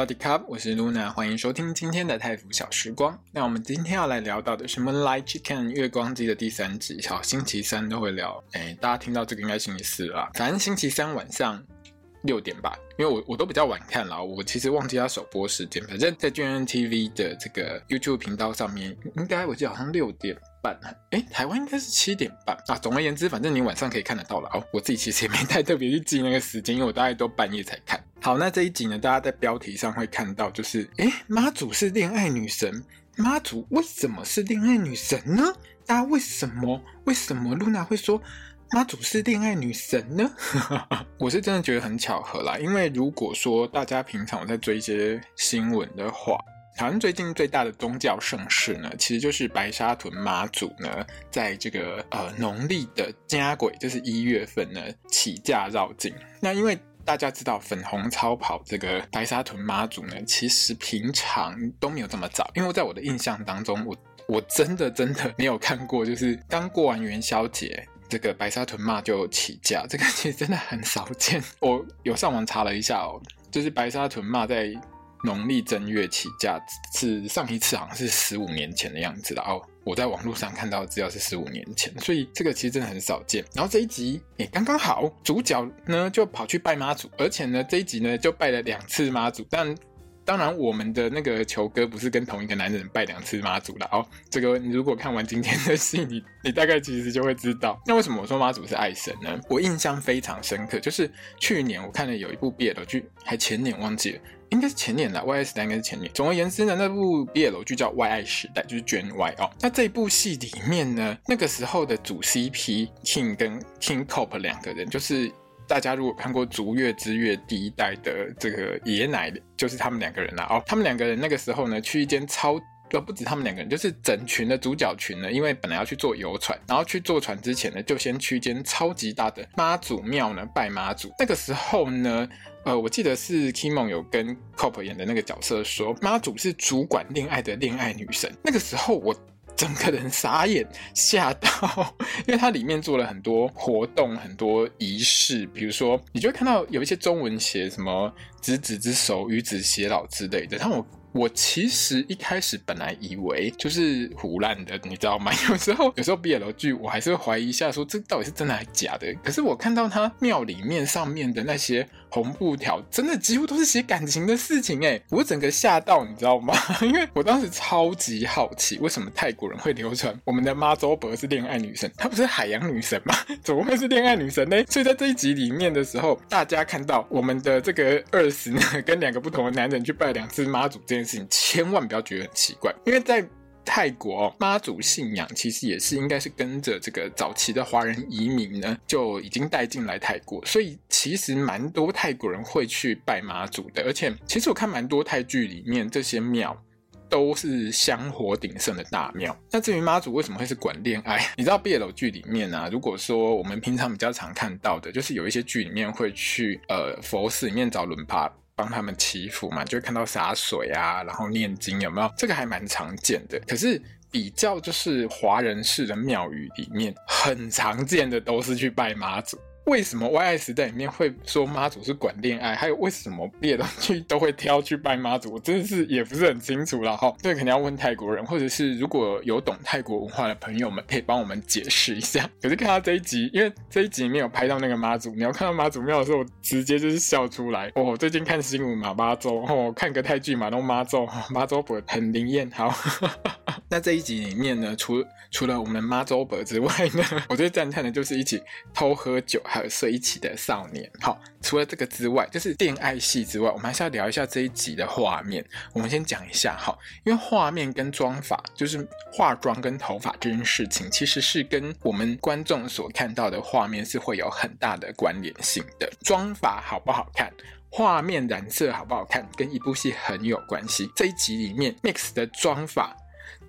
萨瓦迪卡，我是 Luna，欢迎收听今天的泰腐小时光。那我们今天要来聊到的是《Moonlight Chicken》月光鸡的第三集。好，星期三都会聊。哎，大家听到这个应该星期四了，反正星期三晚上六点吧，因为我我都比较晚看了，我其实忘记它首播时间。反正在 G N T V 的这个 YouTube 频道上面，应该我记得好像六点半，哎，台湾应该是七点半啊。总而言之，反正你晚上可以看得到了哦。我自己其实也没太特别去记那个时间，因为我大概都半夜才看。好，那这一集呢，大家在标题上会看到，就是，诶，妈祖是恋爱女神，妈祖为什么是恋爱女神呢？大家为什么为什么露娜会说妈祖是恋爱女神呢？我是真的觉得很巧合啦，因为如果说大家平常在追一些新闻的话，好像最近最大的宗教盛事呢，其实就是白沙屯妈祖呢，在这个呃农历的家鬼，就是一月份呢起驾绕境，那因为。大家知道粉红超跑这个白沙屯妈祖呢，其实平常都没有这么早，因为在我的印象当中，我我真的真的没有看过，就是刚过完元宵节，这个白沙屯妈就起驾，这个其实真的很少见。我有上网查了一下哦，就是白沙屯妈在。农历正月起驾是上一次好像是十五年前的样子了哦，我在网络上看到的资料是十五年前，所以这个其实真的很少见。然后这一集也刚刚好，主角呢就跑去拜妈祖，而且呢这一集呢就拜了两次妈祖，但。当然，我们的那个球哥不是跟同一个男人拜两次妈祖了哦。这个你如果看完今天的戏，你 你大概其实就会知道。那为什么我说妈祖是爱神呢？我印象非常深刻，就是去年我看了有一部 BL 剧，还前年忘记了，应该是前年了。Y S 时代应该是前年。总而言之呢，那部 BL 剧叫《Y I 时代》，就是卷 Y 哦。那这部戏里面呢，那个时候的主 CP King 跟 King Cop 两个人就是。大家如果看过《逐月之月》第一代的这个爷奶，就是他们两个人啦。哦，他们两个人那个时候呢，去一间超，呃，不止他们两个人，就是整群的主角群呢，因为本来要去坐游船，然后去坐船之前呢，就先去一间超级大的妈祖庙呢拜妈祖。那个时候呢，呃，我记得是 Kimon 有跟 Cop 演的那个角色说，妈祖是主管恋爱的恋爱女神。那个时候我。整个人傻眼，吓到，因为它里面做了很多活动，很多仪式，比如说，你就会看到有一些中文写什么“执子之手，与子偕老”之类的。但我我其实一开始本来以为就是胡烂的，你知道吗？有时候有时候 BL 剧我还是会怀疑一下，说这到底是真的还是假的。可是我看到他庙里面上面的那些。红布条真的几乎都是写感情的事情哎，我整个吓到，你知道吗？因为我当时超级好奇，为什么泰国人会流传我们的妈祖婆是恋爱女神？她不是海洋女神吗？怎么会是恋爱女神呢？所以在这一集里面的时候，大家看到我们的这个二十呢，跟两个不同的男人去拜两次妈祖这件事情，千万不要觉得很奇怪，因为在。泰国妈祖信仰其实也是应该是跟着这个早期的华人移民呢，就已经带进来泰国，所以其实蛮多泰国人会去拜妈祖的。而且其实我看蛮多泰剧里面这些庙都是香火鼎盛的大庙。那至于妈祖为什么会是管恋爱？你知道 BL 剧里面啊，如果说我们平常比较常看到的，就是有一些剧里面会去呃佛寺里面找轮趴。帮他们祈福嘛，就会看到洒水啊，然后念经，有没有？这个还蛮常见的。可是比较就是华人式的庙宇里面，很常见的都是去拜妈祖。为什么 YI 时代里面会说妈祖是管恋爱？还有为什么别的东西都会挑去拜妈祖？我真的是也不是很清楚了哈。这个肯定要问泰国人，或者是如果有懂泰国文化的朋友们，可以帮我们解释一下。可是看到这一集，因为这一集没有拍到那个妈祖，你要看到妈祖庙的时候，我直接就是笑出来。哦，最近看新闻嘛，妈祖哦，看个泰剧嘛，弄妈祖，妈祖不很灵验。好，那这一集里面呢，除除了我们妈祖伯之外呢，我最赞叹的就是一起偷喝酒。还有睡一起的少年，好，除了这个之外，就是恋爱戏之外，我们还是要聊一下这一集的画面。我们先讲一下，哈，因为画面跟妆发，就是化妆跟头发这件事情，其实是跟我们观众所看到的画面是会有很大的关联性的。妆发好不好看，画面染色好不好看，跟一部戏很有关系。这一集里面，Mix 的妆发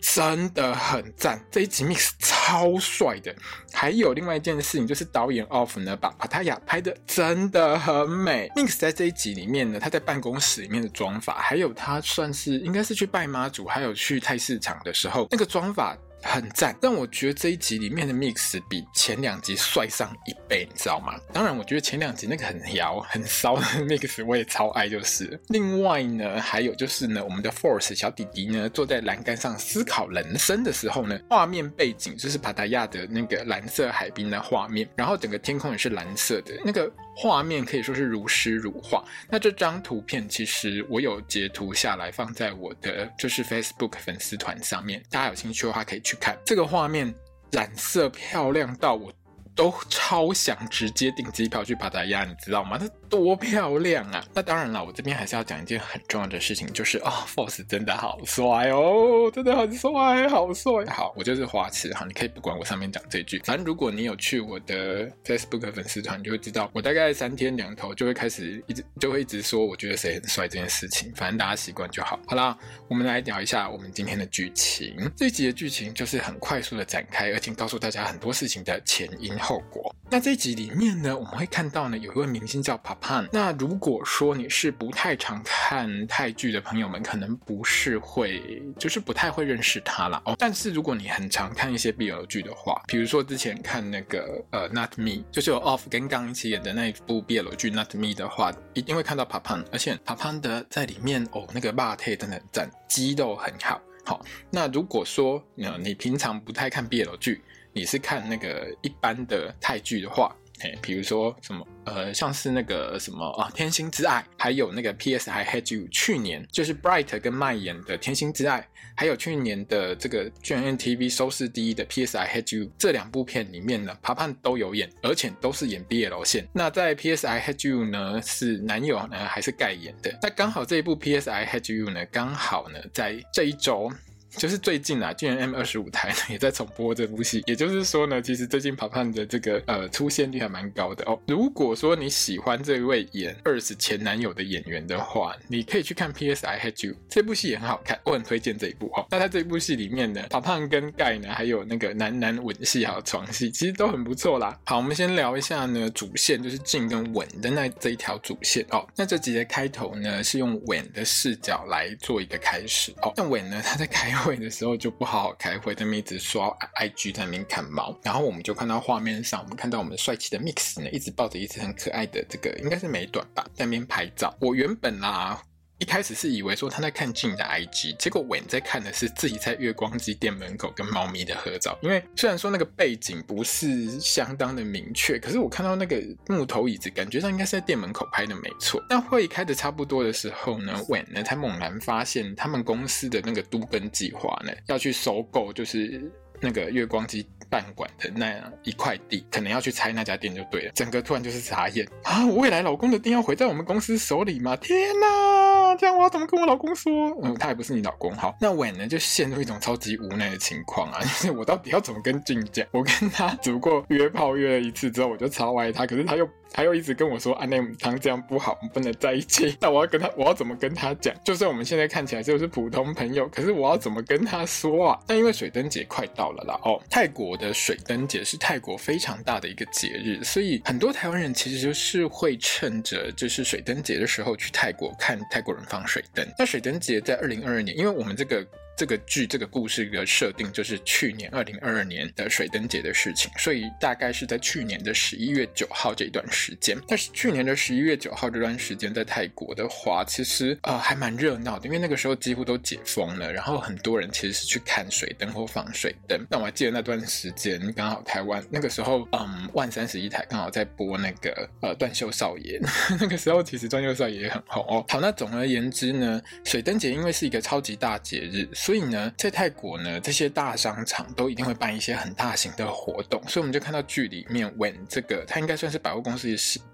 真的很赞，这一集 Mix 超帅的。还有另外一件事情，就是导演 Off 呢，把帕塔雅拍的真的很美。Mix 在这一集里面呢，他在办公室里面的妆法，还有他算是应该是去拜妈祖，还有去菜市场的时候，那个妆法。很赞，但我觉得这一集里面的 Mix 比前两集帅上一倍，你知道吗？当然，我觉得前两集那个很摇、很骚的 Mix 我也超爱，就是。另外呢，还有就是呢，我们的 Force 小弟弟呢，坐在栏杆上思考人生的时候呢，画面背景就是帕达亚的那个蓝色海滨的画面，然后整个天空也是蓝色的，那个画面可以说是如诗如画。那这张图片其实我有截图下来放在我的就是 Facebook 粉丝团上面，大家有兴趣的话可以去。看这个画面，染色漂亮到我。都超想直接订机票去帕达亚，你知道吗？它多漂亮啊！那当然了，我这边还是要讲一件很重要的事情，就是哦，Force 真的好帅哦，真的很帅，好帅！好，我就是花痴哈，你可以不管我上面讲这句，反正如果你有去我的 Facebook 粉丝团，你就会知道，我大概三天两头就会开始一直就会一直说我觉得谁很帅这件事情，反正大家习惯就好。好啦，我们来聊一下我们今天的剧情。这一集的剧情就是很快速的展开，而且告诉大家很多事情的前因。后果。那这一集里面呢，我们会看到呢，有一位明星叫 Pop pan。那如果说你是不太常看泰剧的朋友们，可能不是会，就是不太会认识他啦。哦。但是如果你很常看一些 BL 剧的话，比如说之前看那个呃 Not Me，就是有 Off 跟刚一起演的那一部 BL 剧 Not Me 的话，一定会看到 Papan。而且 Papan 的在里面哦，那个肉体真的很赞，肌肉很好。好，那如果说你平常不太看 BL 剧，你是看那个一般的泰剧的话，比如说什么，呃，像是那个什么啊，《天心之爱》，还有那个《P.S. I Had You》，去年就是 Bright 跟麦演的《天心之爱》，还有去年的这个 G N T V 收视第一的《P.S. I Had You》，这两部片里面呢爬爬都有演，而且都是演 BL 线。那在《P.S. I Had You》呢，是男友呢还是盖演的？那刚好这一部《P.S. I Had You》呢，刚好呢在这一周。就是最近啊，GMM 二十五台呢也在重播这部戏，也就是说呢，其实最近 Papan 的这个呃出现率还蛮高的哦。如果说你喜欢这位演 Earth 前男友的演员的话，你可以去看 P.S. I Hate You 这部戏也很好看，我很推荐这一部哦。那在这部戏里面呢，Papan 跟盖呢还有那个男男吻戏还有床戏，其实都很不错啦。好，我们先聊一下呢主线，就是静跟吻的那这一条主线哦。那这集的开头呢是用吻的视角来做一个开始哦。那吻呢他在开。会的时候就不好好开会，他们一直刷 IG，在那边看猫。然后我们就看到画面上，我们看到我们帅气的 Mix 呢，一直抱着一只很可爱的这个，应该是美短吧，在那边拍照。我原本啦。一开始是以为说他在看静的 IG，结果稳在看的是自己在月光机店门口跟猫咪的合照。因为虽然说那个背景不是相当的明确，可是我看到那个木头椅子，感觉上应该是在店门口拍的没错。那会议开的差不多的时候呢，稳呢才猛然发现他们公司的那个都更计划呢要去收购，就是那个月光机饭馆的那一块地，可能要去拆那家店就对了。整个突然就是傻眼啊！我未来老公的店要毁在我们公司手里吗？天哪！这样我要怎么跟我老公说？嗯，他也不是你老公。好，那婉呢就陷入一种超级无奈的情况啊，就是我到底要怎么跟俊讲？我跟他只不过约炮约了一次之后，我就超爱他，可是他又。他又一直跟我说：“安内姆汤这样不好，我们不能在一起。”那我要跟他，我要怎么跟他讲？就算我们现在看起来就是普通朋友，可是我要怎么跟他说啊？那因为水灯节快到了啦，哦，泰国的水灯节是泰国非常大的一个节日，所以很多台湾人其实就是会趁着就是水灯节的时候去泰国看泰国人放水灯。那水灯节在二零二二年，因为我们这个。这个剧这个故事的设定就是去年二零二二年的水灯节的事情，所以大概是在去年的十一月九号这段时间。但是去年的十一月九号这段时间在泰国的话，其实呃还蛮热闹的，因为那个时候几乎都解封了，然后很多人其实是去看水灯或放水灯。那我还记得那段时间刚好台湾那个时候，嗯，万三十一台刚好在播那个呃断袖少爷，那个时候其实断袖少爷也很红哦。好，那总而言之呢，水灯节因为是一个超级大节日。所所以呢，在泰国呢，这些大商场都一定会办一些很大型的活动，所以我们就看到剧里面文这个他应该算是百货公司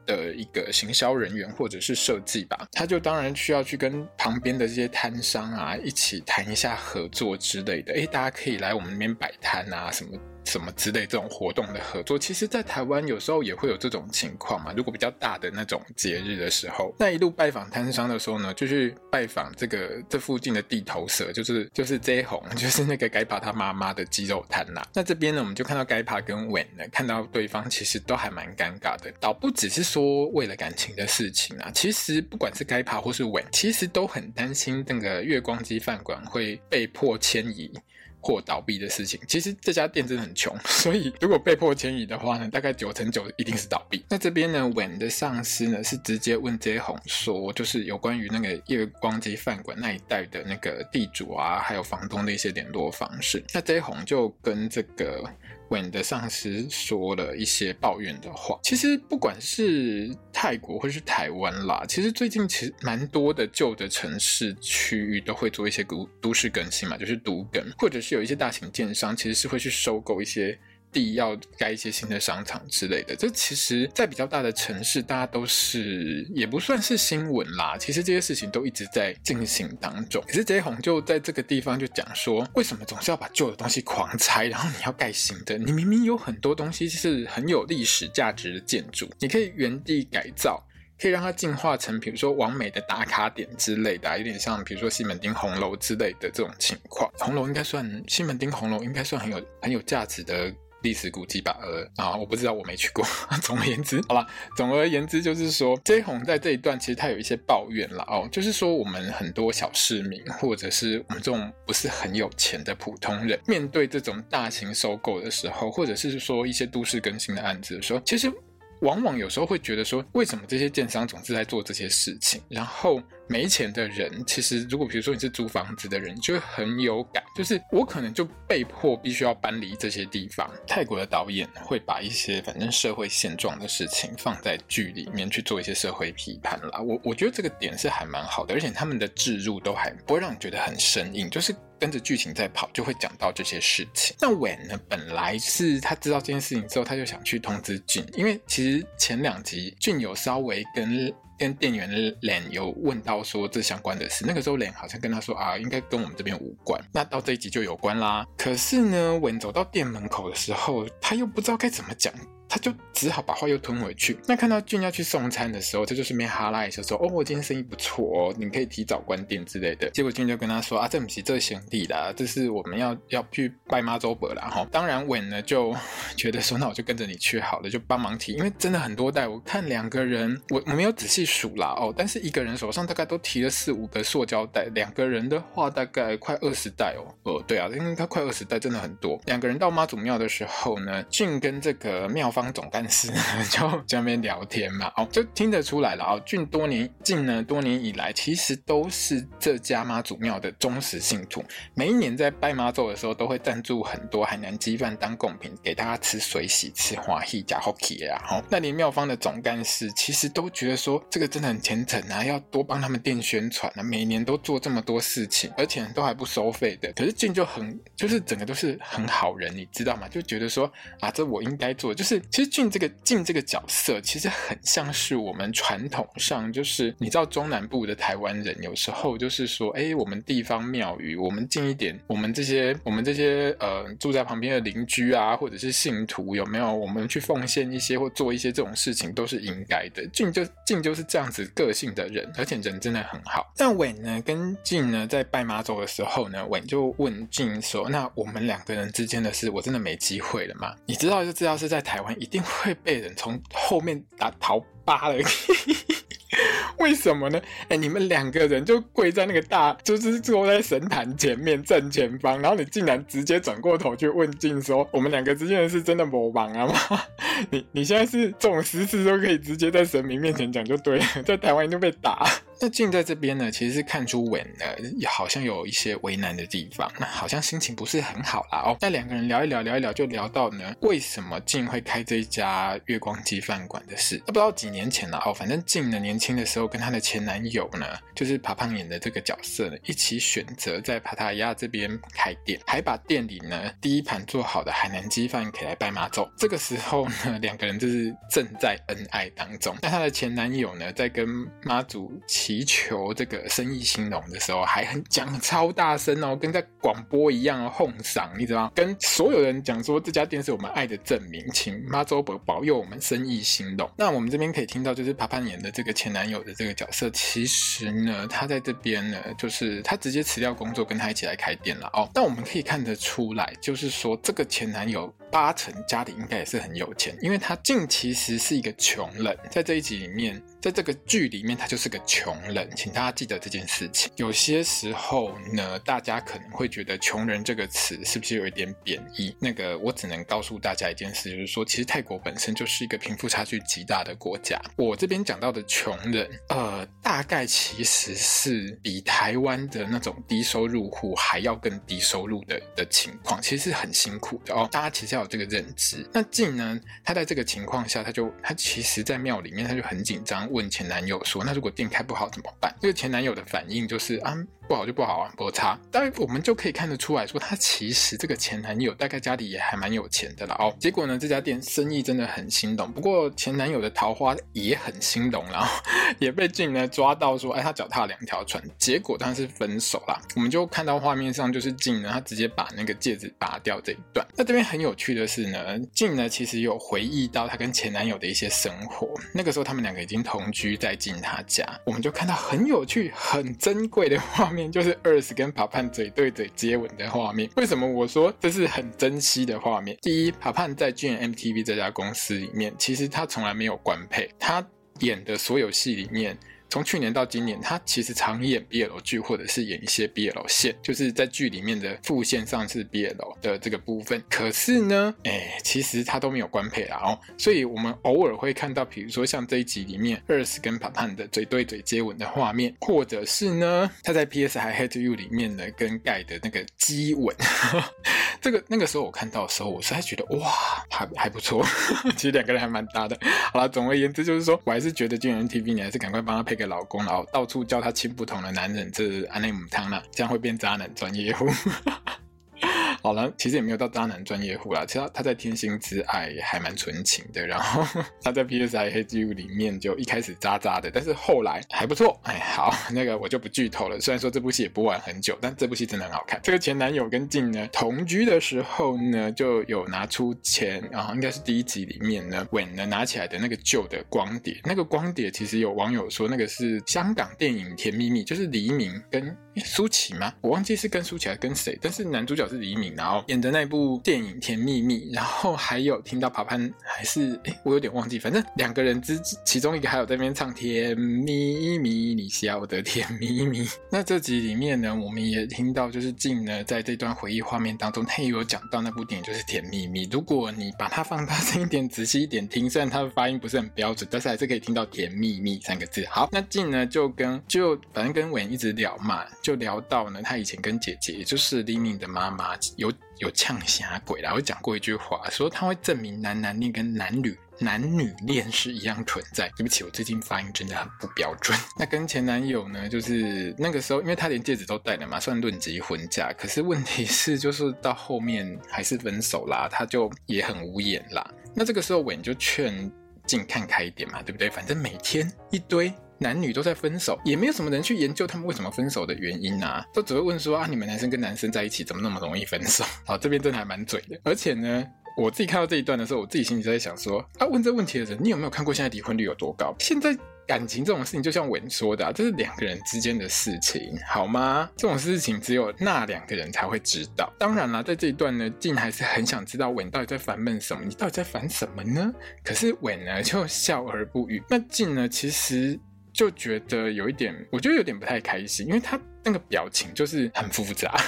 的一个行销人员或者是设计吧，他就当然需要去跟旁边的这些摊商啊一起谈一下合作之类的。诶，大家可以来我们那边摆摊啊什么。什么之类这种活动的合作。其实，在台湾有时候也会有这种情况嘛。如果比较大的那种节日的时候，那一路拜访摊商的时候呢，就去拜访这个这附近的地头蛇，就是就是 J 红，就是那个该爬他妈妈的鸡肉摊呐。那这边呢，我们就看到该爬跟稳呢，看到对方其实都还蛮尴尬的，倒不只是说为了感情的事情啊，其实不管是该爬或是稳其实都很担心那个月光鸡饭馆会被迫迁移。或倒闭的事情，其实这家店真的很穷，所以如果被迫迁移的话呢，大概九成九一定是倒闭。那这边呢，Wen 的上司呢是直接问 J 红说，就是有关于那个月光街饭馆那一带的那个地主啊，还有房东的一些联络方式。那 J 红就跟这个。Wen 的上司说了一些抱怨的话。其实不管是泰国或是台湾啦，其实最近其实蛮多的旧的城市区域都会做一些都都市更新嘛，就是都更，或者是有一些大型建商其实是会去收购一些。地要盖一些新的商场之类的，这其实，在比较大的城市，大家都是也不算是新闻啦。其实这些事情都一直在进行当中。可是 J 红就在这个地方就讲说，为什么总是要把旧的东西狂拆，然后你要盖新的？你明明有很多东西是很有历史价值的建筑，你可以原地改造，可以让它进化成，比如说完美的打卡点之类的，有点像比如说西门町红楼之类的这种情况。红楼应该算西门町红楼应该算很有很有价值的。历史古迹吧，呃啊，我不知道，我没去过。总而言之，好了，总而言之就是说，J 红在这一段其实他有一些抱怨了哦，就是说我们很多小市民，或者是我们这种不是很有钱的普通人，面对这种大型收购的时候，或者是说一些都市更新的案子的时候，其实。往往有时候会觉得说，为什么这些建商总是在做这些事情？然后没钱的人，其实如果比如说你是租房子的人，就会很有感，就是我可能就被迫必须要搬离这些地方。泰国的导演会把一些反正社会现状的事情放在剧里面去做一些社会批判啦。我我觉得这个点是还蛮好的，而且他们的置入都还不会让你觉得很生硬，就是。跟着剧情在跑，就会讲到这些事情。那 Wen 呢？本来是他知道这件事情之后，他就想去通知俊，因为其实前两集俊有稍微跟跟店员 Len 有问到说这相关的事。那个时候 Len 好像跟他说啊，应该跟我们这边无关。那到这一集就有关啦。可是呢，Wen 走到店门口的时候，他又不知道该怎么讲。他就只好把话又吞回去。那看到俊要去送餐的时候，他就顺便哈拉一下说：“哦，我今天生意不错哦，你可以提早关店之类的。”结果俊就跟他说：“啊，这不是这兄弟啦，这是我们要要去拜妈祖伯啦。”哈，当然稳呢就觉得说：“那我就跟着你去好了，就帮忙提，因为真的很多袋。我看两个人，我我没有仔细数啦哦，但是一个人手上大概都提了四五个塑胶袋，两个人的话大概快二十袋哦。哦，对啊，因为他快二十袋，真的很多。两个人到妈祖庙的时候呢，俊跟这个庙。方总干事 就在那边聊天嘛，哦，就听得出来了哦。俊多年近呢，多年以来其实都是这家妈祖庙的忠实信徒，每一年在拜妈祖的时候，都会赞助很多海南鸡饭当贡品给大家吃水洗吃欢喜加好气啊。哦，那连庙方的总干事其实都觉得说这个真的很虔诚啊，要多帮他们店宣传啊，每年都做这么多事情，而且都还不收费的。可是俊就很就是整个都是很好人，你知道吗？就觉得说啊，这我应该做，就是。其实俊这个俊这个角色，其实很像是我们传统上，就是你知道中南部的台湾人，有时候就是说，哎，我们地方庙宇，我们近一点，我们这些我们这些呃住在旁边的邻居啊，或者是信徒，有没有我们去奉献一些或做一些这种事情，都是应该的。俊就俊就是这样子个性的人，而且人真的很好。但伟呢，跟俊呢在拜妈祖的时候呢伟就问俊说：“那我们两个人之间的事，我真的没机会了吗？你知道就知道是在台湾。”一定会被人从后面打逃扒了。为什么呢？哎，你们两个人就跪在那个大，就是坐在神坛前面正前方，然后你竟然直接转过头去问静说：“我们两个之间的事真的没忙啊吗？” 你你现在是这种私事都可以直接在神明面前讲就对了，在台湾就被打。那静在这边呢，其实是看出 Wen 呢，好像有一些为难的地方，那好像心情不是很好啦哦。那两个人聊一聊，聊一聊，就聊到呢，为什么静会开这一家月光鸡饭馆的事。那不知道几年前了哦，反正静呢年轻的时候跟她的前男友呢，就是爬胖演的这个角色呢，一起选择在帕塔亚这边开店，还把店里呢第一盘做好的海南鸡饭给来拜妈祖。这个时候呢，两个人就是正在恩爱当中。那她的前男友呢，在跟妈祖。祈求这个生意兴隆的时候，还很讲超大声哦，跟在广播一样，哄嗓，你知道？跟所有人讲说这家店是我们爱的证明，请妈祖伯保佑我们生意兴隆。那我们这边可以听到，就是帕帕演的这个前男友的这个角色，其实呢，他在这边呢，就是他直接辞掉工作，跟他一起来开店了哦。但我们可以看得出来，就是说这个前男友八成家里应该也是很有钱，因为他静其实是一个穷人，在这一集里面。在这个剧里面，他就是个穷人，请大家记得这件事情。有些时候呢，大家可能会觉得“穷人”这个词是不是有一点贬义？那个，我只能告诉大家一件事，就是说，其实泰国本身就是一个贫富差距极大的国家。我这边讲到的穷人，呃，大概其实是比台湾的那种低收入户还要更低收入的的情况，其实是很辛苦的哦。大家其实要有这个认知。那静呢，他在这个情况下，他就他其实，在庙里面，他就很紧张。问前男友说：“那如果店开不好怎么办？”这个前男友的反应就是：“啊。”不好就不好啊，不差。当然，我们就可以看得出来说，他其实这个前男友大概家里也还蛮有钱的了哦。结果呢，这家店生意真的很兴隆。不过前男友的桃花也很兴隆，然后 也被静呢抓到说，哎，他脚踏两条船。结果当然是分手啦。我们就看到画面上就是静呢，他直接把那个戒指拔掉这一段。那这边很有趣的是呢，静呢其实有回忆到她跟前男友的一些生活。那个时候他们两个已经同居在静他家，我们就看到很有趣、很珍贵的画面。就是 Earth 跟 Papan 嘴对嘴接吻的画面。为什么我说这是很珍惜的画面？第一，Papan 在 GMTV 这家公司里面，其实他从来没有官配，他演的所有戏里面。从去年到今年，他其实常演 BL 剧，或者是演一些 BL 线，就是在剧里面的副线上是 BL 的这个部分。可是呢，哎，其实他都没有官配啦哦，所以我们偶尔会看到，比如说像这一集里面 Earth 跟胖胖的嘴对嘴接吻的画面，或者是呢，他在 PS I Hate You 里面呢跟盖的那个激吻。这个那个时候我看到的时候，我实在觉得哇，还还不错，其实两个人还蛮搭的。好了，总而言之就是说，我还是觉得 GMMTV 你还是赶快帮他配个老公，然后到处叫他亲不同的男人，这是安内姆汤了，这样会变渣男专业户。好了，其实也没有到渣男专业户啦。其实他，在《天心之爱》还蛮纯情的，然后 他在《P.S. I Hate You》里面就一开始渣渣的，但是后来还不错。哎，好，那个我就不剧透了。虽然说这部戏也播完很久，但这部戏真的很好看。这个前男友跟静呢同居的时候呢，就有拿出钱，然后应该是第一集里面呢，Wen 呢拿起来的那个旧的光碟，那个光碟其实有网友说那个是香港电影《甜蜜蜜》，就是黎明跟舒淇吗？我忘记是跟舒淇还是跟谁，但是男主角是黎明。然后演的那部电影《甜蜜蜜》，然后还有听到帕潘还是诶，我有点忘记，反正两个人之其中一个还有在那边唱《甜蜜蜜》，你笑的甜蜜蜜。那这集里面呢，我们也听到就是静呢在这段回忆画面当中，他也有讲到那部电影就是《甜蜜蜜》。如果你把它放大声一点、仔细一点听，虽然它的发音不是很标准，但是还是可以听到“甜蜜蜜”三个字。好，那静呢就跟就反正跟韦一直聊嘛，就聊到呢他以前跟姐姐，也就是李敏的妈妈有。有呛侠鬼啦，我讲过一句话，说他会证明男男恋跟男女男女恋是一样存在。对不起，我最近发音真的很不标准。那跟前男友呢，就是那个时候，因为他连戒指都戴了嘛，算论及婚嫁。可是问题是，就是到后面还是分手啦，他就也很无言啦。那这个时候，韦就劝静看开一点嘛，对不对？反正每天一堆。男女都在分手，也没有什么人去研究他们为什么分手的原因啊，都只会问说啊，你们男生跟男生在一起怎么那么容易分手？好，这边真的还蛮嘴的。而且呢，我自己看到这一段的时候，我自己心里在想说，啊，问这问题的人，你有没有看过现在离婚率有多高？现在感情这种事情，就像文说的，这是两个人之间的事情，好吗？这种事情只有那两个人才会知道。当然啦，在这一段呢，静还是很想知道文到底在烦闷什么，你到底在烦什么呢？可是文呢就笑而不语。那静呢，其实。就觉得有一点，我觉得有点不太开心，因为他那个表情就是很复杂，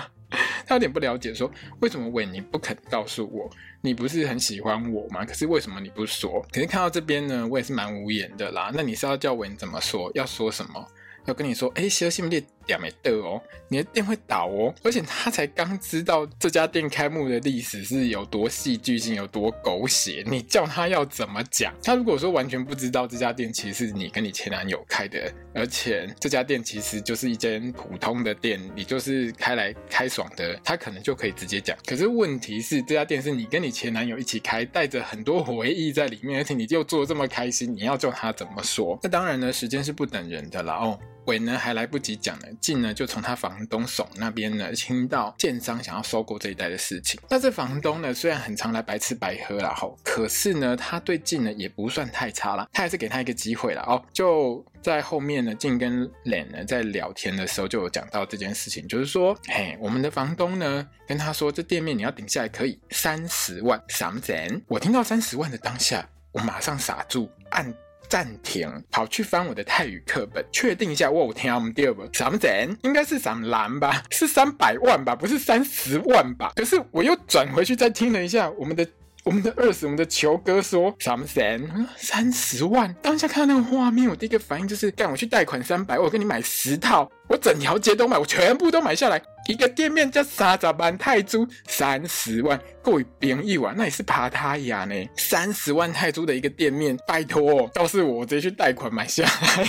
他有点不了解，说为什么伟你不肯告诉我，你不是很喜欢我吗？可是为什么你不说？可是看到这边呢，我也是蛮无言的啦。那你是要叫韦怎么说？要说什么？要跟你说，哎，希尔西姆列店没得哦，你的店会倒哦。而且他才刚知道这家店开幕的历史是有多戏剧性、有多狗血，你叫他要怎么讲？他如果说完全不知道这家店其实是你跟你前男友开的，而且这家店其实就是一间普通的店，你就是开来开爽的，他可能就可以直接讲。可是问题是，这家店是你跟你前男友一起开，带着很多回忆在里面，而且你就做这么开心，你要叫他怎么说？那当然呢，时间是不等人的啦哦。伟呢还来不及讲呢，进呢就从他房东怂那边呢听到建商想要收购这一带的事情。那这房东呢虽然很常来白吃白喝啦，吼，可是呢他对进呢也不算太差啦，他还是给他一个机会了哦。就在后面呢，进跟莲呢在聊天的时候就有讲到这件事情，就是说，嘿，我们的房东呢跟他说，这店面你要顶下来可以三十万什么人。我听到三十万的当下，我马上傻住，按。暂停，跑去翻我的泰语课本，确定一下。我有听我们第二本什么钱？应该是什么蓝吧？是三百万吧？不是三十万吧？可是我又转回去再听了一下我们的我们的二十，我们的球哥说什么钱？三十万。当下看到那个画面，我第一个反应就是干，我去贷款三百万，我跟你买十套，我整条街都买，我全部都买下来。一个店面叫三十万泰铢，三十万贵便宜啊，那也是爬他呀呢。三十万泰铢的一个店面，拜托，倒是我直接去贷款买下来。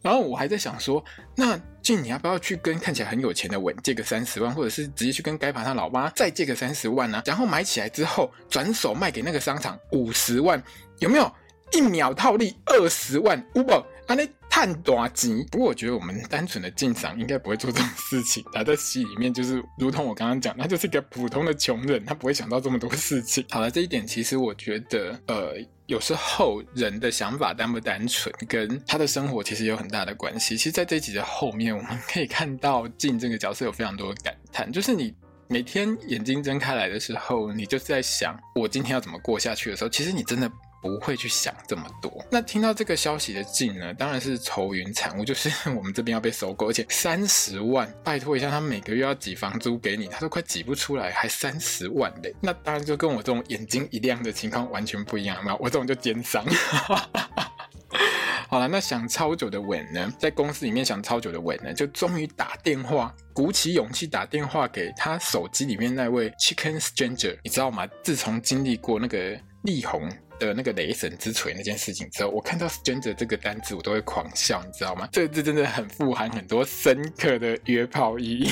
然后我还在想说，那晋你要不要去跟看起来很有钱的稳借个三十万，或者是直接去跟该盘他老妈再借个三十万呢、然后买起来之后转手卖给那个商场五十万，有没有？一秒套利二十万，有无？安尼赚大钱。不过我觉得我们单纯的进场应该不会做这种事情。他 在戏里面就是如同我刚刚讲，他就是一个普通的穷人，他不会想到这么多事情。好了，这一点其实我觉得，呃，有时候人的想法单不单纯，跟他的生活其实有很大的关系。其实，在这集的后面，我们可以看到晋这个角色有非常多的感叹，就是你每天眼睛睁开来的时候，你就是在想我今天要怎么过下去的时候，其实你真的。不会去想这么多。那听到这个消息的晋呢，当然是愁云惨雾，就是我们这边要被收购，而且三十万，拜托一下，他每个月要挤房租给你，他都快挤不出来，还三十万嘞。那当然就跟我这种眼睛一亮的情况完全不一样，嘛？我这种就奸商。好了，那想超久的稳呢，在公司里面想超久的稳呢，就终于打电话，鼓起勇气打电话给他手机里面那位 Chicken Stranger，你知道吗？自从经历过那个力宏。的那个雷神之锤那件事情之后，我看到 stranger 这个单字，我都会狂笑，你知道吗？这个字真的很富含很多深刻的约炮意义。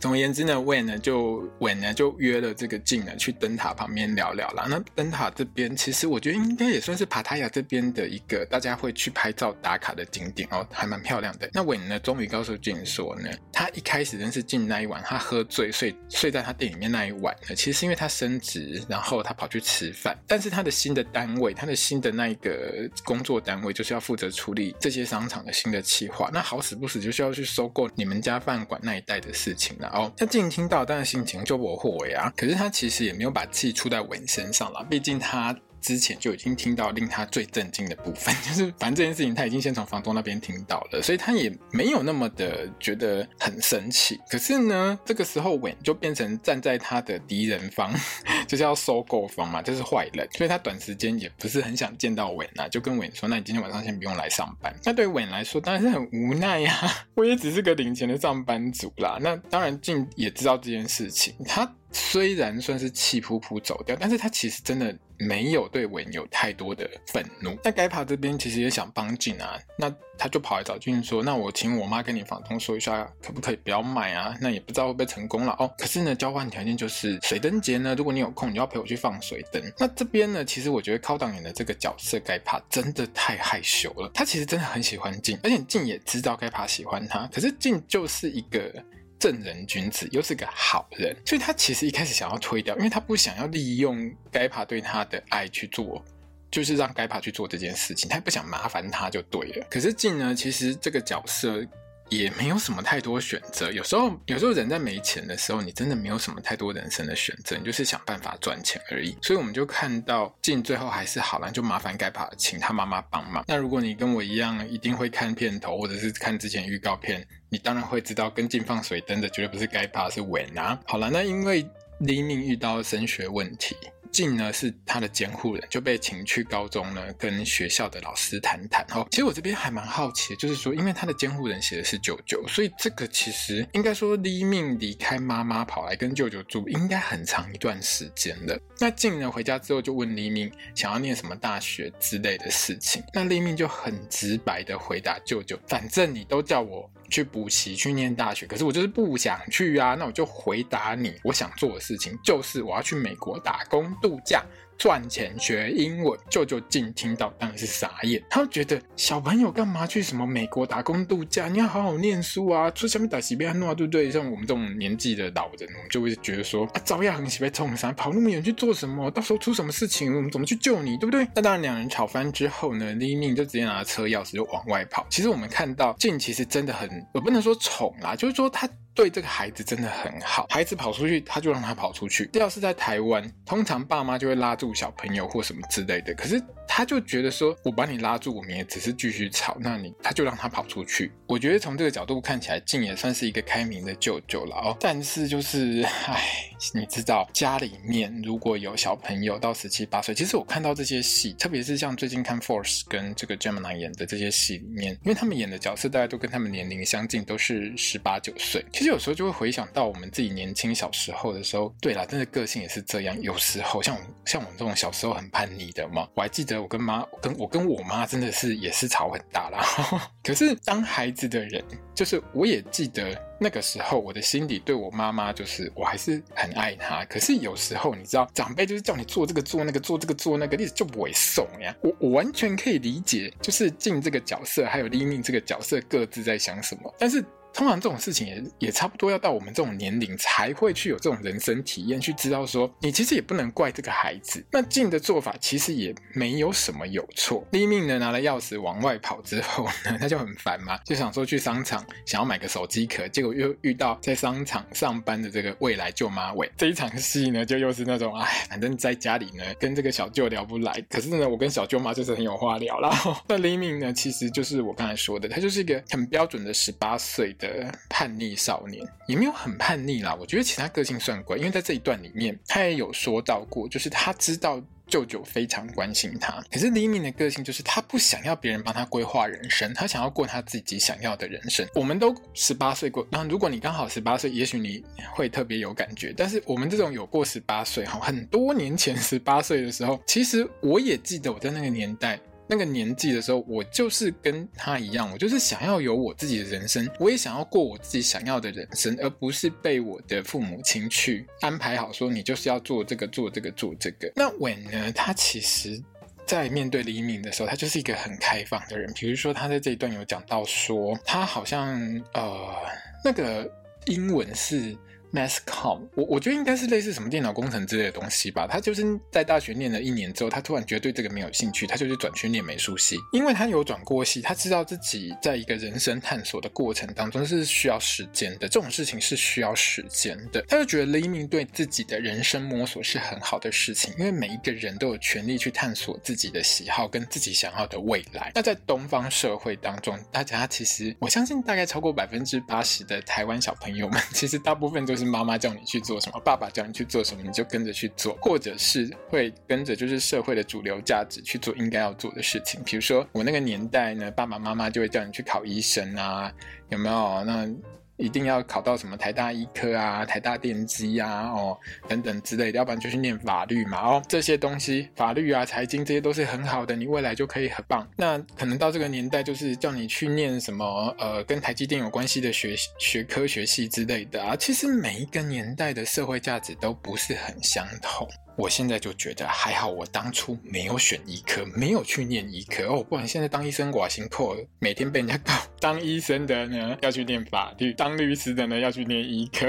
总而言之呢，Wen 呢就 Wen 呢就约了这个静呢去灯塔旁边聊聊啦。那灯塔这边其实我觉得应该也算是帕塔亚这边的一个大家会去拍照打卡的景点哦，还蛮漂亮的。那 Wen 呢终于告诉静说呢，他一开始认识静那一晚，他喝醉睡睡在他店里面那一晚呢，其实是因为他升职，然后他跑去吃饭。但是他的新的单位，他的新的那一个工作单位就是要负责处理这些商场的新的企划。那好死不死就是要去收购你们家饭馆那一带的事情了。哦，他静听到，当然心情就不后悔啊。可是他其实也没有把气出在文身上了，毕竟他。之前就已经听到令他最震惊的部分，就是反正这件事情他已经先从房东那边听到了，所以他也没有那么的觉得很生气。可是呢，这个时候稳就变成站在他的敌人方，就是要收购方嘛，就是坏人，所以他短时间也不是很想见到稳啊，就跟稳说：“那你今天晚上先不用来上班。”那对稳来说当然是很无奈呀，我也只是个领钱的上班族啦。那当然晋也知道这件事情，他。虽然算是气扑扑走掉，但是他其实真的没有对稳有太多的愤怒。那该爬这边其实也想帮晋啊，那他就跑来找晋说：“那我请我妈跟你房东说一下，可不可以不要卖啊？那也不知道会不会成功了哦。可是呢，交换条件就是水灯节呢，如果你有空，你要陪我去放水灯。那这边呢，其实我觉得靠档演的这个角色该爬真的太害羞了，他其实真的很喜欢晋，而且晋也知道该爬喜欢他，可是晋就是一个。正人君子，又是个好人，所以他其实一开始想要推掉，因为他不想要利用该帕对他的爱去做，就是让该帕去做这件事情，他也不想麻烦他就对了。可是静呢，其实这个角色也没有什么太多选择，有时候有时候人在没钱的时候，你真的没有什么太多人生的选择，你就是想办法赚钱而已。所以我们就看到晋最后还是好了，就麻烦该爬请他妈妈帮忙。那如果你跟我一样，一定会看片头或者是看之前预告片。你当然会知道，跟晋放水灯的绝对不是该爬，是稳啊。好了，那因为黎明遇到升学问题，静呢是他的监护人，就被请去高中呢跟学校的老师谈谈。哦，其实我这边还蛮好奇的，就是说，因为他的监护人写的是舅舅，所以这个其实应该说李命离开妈妈跑来跟舅舅住，应该很长一段时间了。那静呢回家之后就问李明想要念什么大学之类的事情，那李明就很直白的回答舅舅，反正你都叫我。去补习，去念大学，可是我就是不想去啊。那我就回答你，我想做的事情就是我要去美国打工度假。赚钱学英文，舅舅静听到当然是傻眼。他觉得小朋友干嘛去什么美国打工度假？你要好好念书啊！出什么打西边安诺，对不对？像我们这种年纪的老人，我们就会觉得说啊，朝亚很喜欢冲山，跑那么远去做什么？到时候出什么事情，我们怎么去救你，对不对？那当然，两人吵翻之后呢，李命就直接拿车钥匙就往外跑。其实我们看到静其实真的很，我不能说宠啦，就是说他。对这个孩子真的很好，孩子跑出去，他就让他跑出去。要是在台湾，通常爸妈就会拉住小朋友或什么之类的。可是他就觉得说，我把你拉住，我们也只是继续吵，那你他就让他跑出去。我觉得从这个角度看起来，静也算是一个开明的舅舅了哦。但是就是，唉，你知道，家里面如果有小朋友到十七八岁，其实我看到这些戏，特别是像最近看 Force 跟这个 Gemini 演的这些戏里面，因为他们演的角色大家都跟他们年龄相近，都是十八九岁。其实有时候就会回想到我们自己年轻小时候的时候，对啦，真的个性也是这样。有时候像我像我们这种小时候很叛逆的嘛，我还记得我跟妈跟我跟我妈真的是也是吵很大啦。可是当孩子的人，就是我也记得那个时候，我的心里对我妈妈就是我还是很爱她。可是有时候你知道，长辈就是叫你做这个做那个做这个做那个，你就不会送呀。我我完全可以理解，就是进这个角色还有立命这个角色各自在想什么，但是。通常这种事情也也差不多要到我们这种年龄才会去有这种人生体验，去知道说你其实也不能怪这个孩子。那静的做法其实也没有什么有错。立命呢拿了钥匙往外跑之后呢，他就很烦嘛，就想说去商场想要买个手机壳，结果又遇到在商场上班的这个未来舅妈伟。这一场戏呢，就又是那种哎，反正在家里呢跟这个小舅聊不来，可是呢我跟小舅妈就是很有话聊啦。那立命呢，其实就是我刚才说的，他就是一个很标准的十八岁的叛逆少年，也没有很叛逆啦。我觉得其他个性算乖，因为在这一段里面，他也有说到过，就是他知道舅舅非常关心他。可是黎明的个性就是他不想要别人帮他规划人生，他想要过他自己想要的人生。我们都十八岁过，那如果你刚好十八岁，也许你会特别有感觉。但是我们这种有过十八岁，哈，很多年前十八岁的时候，其实我也记得我在那个年代。那个年纪的时候，我就是跟他一样，我就是想要有我自己的人生，我也想要过我自己想要的人生，而不是被我的父母亲去安排好，说你就是要做这个、做这个、做这个。那伟呢？他其实，在面对黎明的时候，他就是一个很开放的人。比如说，他在这一段有讲到说，他好像呃，那个英文是。Masscom，我我觉得应该是类似什么电脑工程之类的东西吧。他就是在大学念了一年之后，他突然觉得对这个没有兴趣，他就去转去念美术系。因为他有转过系，他知道自己在一个人生探索的过程当中是需要时间的，这种事情是需要时间的。他就觉得黎明对自己的人生摸索是很好的事情，因为每一个人都有权利去探索自己的喜好跟自己想要的未来。那在东方社会当中，大家其实我相信大概超过百分之八十的台湾小朋友们，其实大部分都是。是妈妈叫你去做什么，爸爸叫你去做什么，你就跟着去做，或者是会跟着就是社会的主流价值去做应该要做的事情。比如说我那个年代呢，爸爸妈妈就会叫你去考医生啊，有没有？那。一定要考到什么台大医科啊、台大电机啊、哦等等之类的，要不然就去念法律嘛。哦，这些东西，法律啊、财经这些都是很好的，你未来就可以很棒。那可能到这个年代，就是叫你去念什么呃，跟台积电有关系的学学科学系之类的啊。其实每一个年代的社会价值都不是很相同。我现在就觉得还好，我当初没有选医科，没有去念医科哦，不然现在当医生寡辛苦，每天被人家告。当医生的呢要去念法律，当律师的呢要去念医科。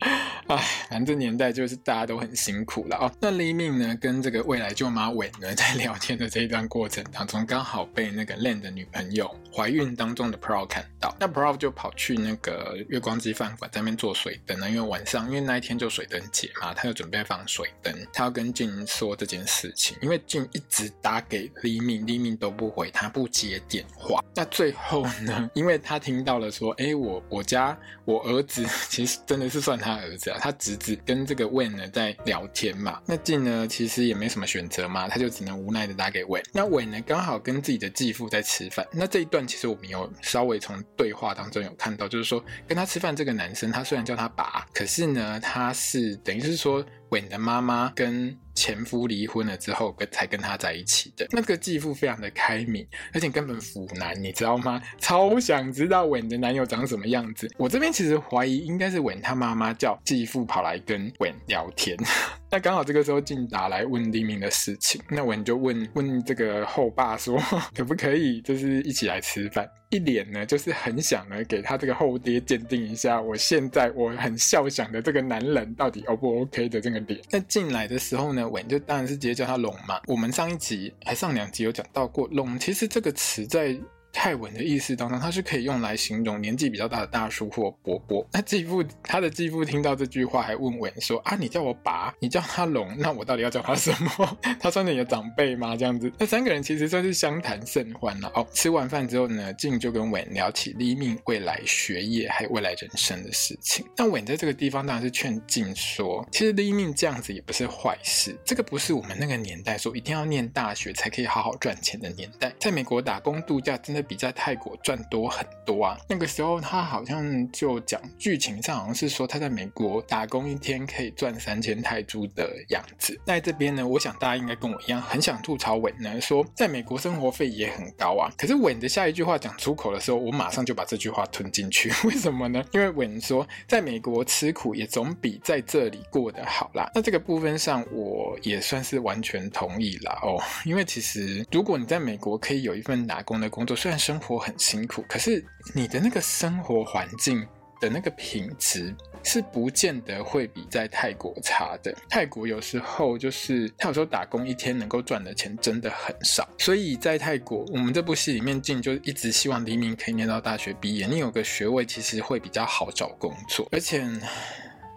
唉，反正年代就是大家都很辛苦了哦。那李命呢跟这个未来舅妈伟呢在聊天的这一段过程当中，刚好被那个 Len 的女朋友怀孕当中的 Pro 看到，那 Pro 就跑去那个月光机饭馆在那边做水灯呢，因为晚上因为那一天就水灯节嘛，他就准备放水灯，他要跟静说这件事情，因为静一直打给 Li Ming，Li Ming 都不回，他不接电话。那最后呢，因为他听到了说，哎，我我家我儿子 其实真的是算他儿子啊，他侄子跟这个 Wen 呢在聊天嘛，那静呢其实也没什么选择嘛，他就只能无奈的打给 Wen。那 Wen 呢刚好跟自己的继父在吃饭，那这一段其实我们有稍微从对话当中有看到，就是说跟他吃饭这个男生，他虽然叫他爸，可是呢，他是等于是说。韦的妈妈跟前夫离婚了之后，跟才跟他在一起的。那个继父非常的开明，而且根本腐男，你知道吗？超想知道韦的男友长什么样子。我这边其实怀疑，应该是韦他妈妈叫继父跑来跟韦聊天。那刚好这个时候静达来问黎明的事情，那韦就问问这个后爸说，可不可以就是一起来吃饭？一脸呢就是很想呢给他这个后爹鉴定一下，我现在我很笑想的这个男人到底 O 不 OK 的这个脸。那进来的时候呢，稳就当然是直接叫他龙嘛。我们上一集还上两集有讲到过龙，其实这个词在。泰文的意思当中，它是可以用来形容年纪比较大的大叔或伯伯。那继父他的继父听到这句话，还问文说：“啊，你叫我爸，你叫他龙，那我到底要叫他什么？他算你的长辈吗？”这样子，那三个人其实算是相谈甚欢了。哦，吃完饭之后呢，静就跟文聊起黎明未来学业还有未来人生的事情。那文在这个地方当然是劝静说：“其实黎明这样子也不是坏事，这个不是我们那个年代说一定要念大学才可以好好赚钱的年代，在美国打工度假真的。”比在泰国赚多很多啊！那个时候他好像就讲剧情上好像是说他在美国打工一天可以赚三千泰铢的样子。那在这边呢，我想大家应该跟我一样很想吐槽稳呢，说在美国生活费也很高啊。可是稳的下一句话讲出口的时候，我马上就把这句话吞进去。为什么呢？因为稳说在美国吃苦也总比在这里过得好啦。那这个部分上我也算是完全同意啦哦。因为其实如果你在美国可以有一份打工的工作，虽然生活很辛苦，可是你的那个生活环境的那个品质是不见得会比在泰国差的。泰国有时候就是他有时候打工一天能够赚的钱真的很少，所以在泰国，我们这部戏里面静就一直希望黎明可以念到大学毕业，你有个学位其实会比较好找工作。而且，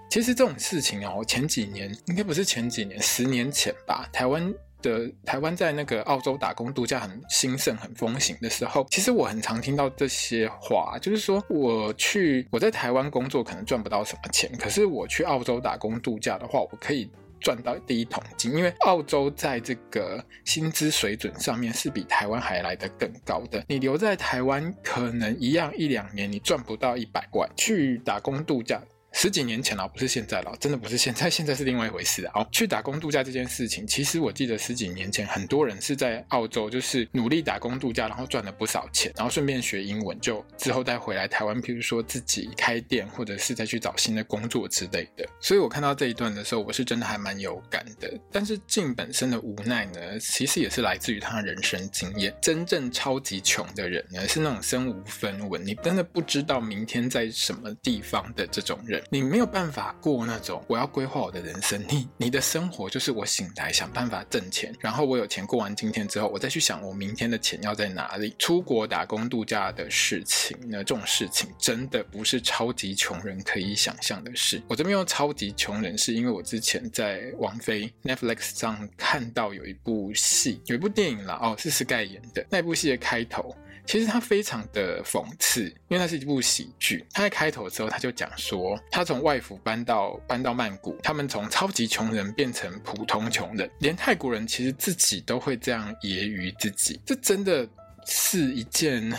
其实这种事情啊，我前几年应该不是前几年，十年前吧，台湾。的台湾在那个澳洲打工度假很兴盛、很风行的时候，其实我很常听到这些话，就是说我去我在台湾工作可能赚不到什么钱，可是我去澳洲打工度假的话，我可以赚到第一桶金，因为澳洲在这个薪资水准上面是比台湾还来得更高的。你留在台湾可能一样一两年你赚不到一百万，去打工度假。十几年前了，不是现在了，真的不是现在，现在是另外一回事啊。去打工度假这件事情，其实我记得十几年前，很多人是在澳洲，就是努力打工度假，然后赚了不少钱，然后顺便学英文，就之后再回来台湾，譬如说自己开店，或者是再去找新的工作之类的。所以我看到这一段的时候，我是真的还蛮有感的。但是静本身的无奈呢，其实也是来自于他的人生经验。真正超级穷的人呢，是那种身无分文，你真的不知道明天在什么地方的这种人。你没有办法过那种我要规划我的人生，你你的生活就是我醒来想办法挣钱，然后我有钱过完今天之后，我再去想我明天的钱要在哪里。出国打工度假的事情呢，这种事情真的不是超级穷人可以想象的事。我这边用超级穷人，是因为我之前在王菲 Netflix 上看到有一部戏，有一部电影啦，哦，是 Sky 演的那部戏的开头。其实他非常的讽刺，因为那是一部喜剧。他在开头的时候，他就讲说，他从外府搬到搬到曼谷，他们从超级穷人变成普通穷人，连泰国人其实自己都会这样揶揄自己。这真的是一件，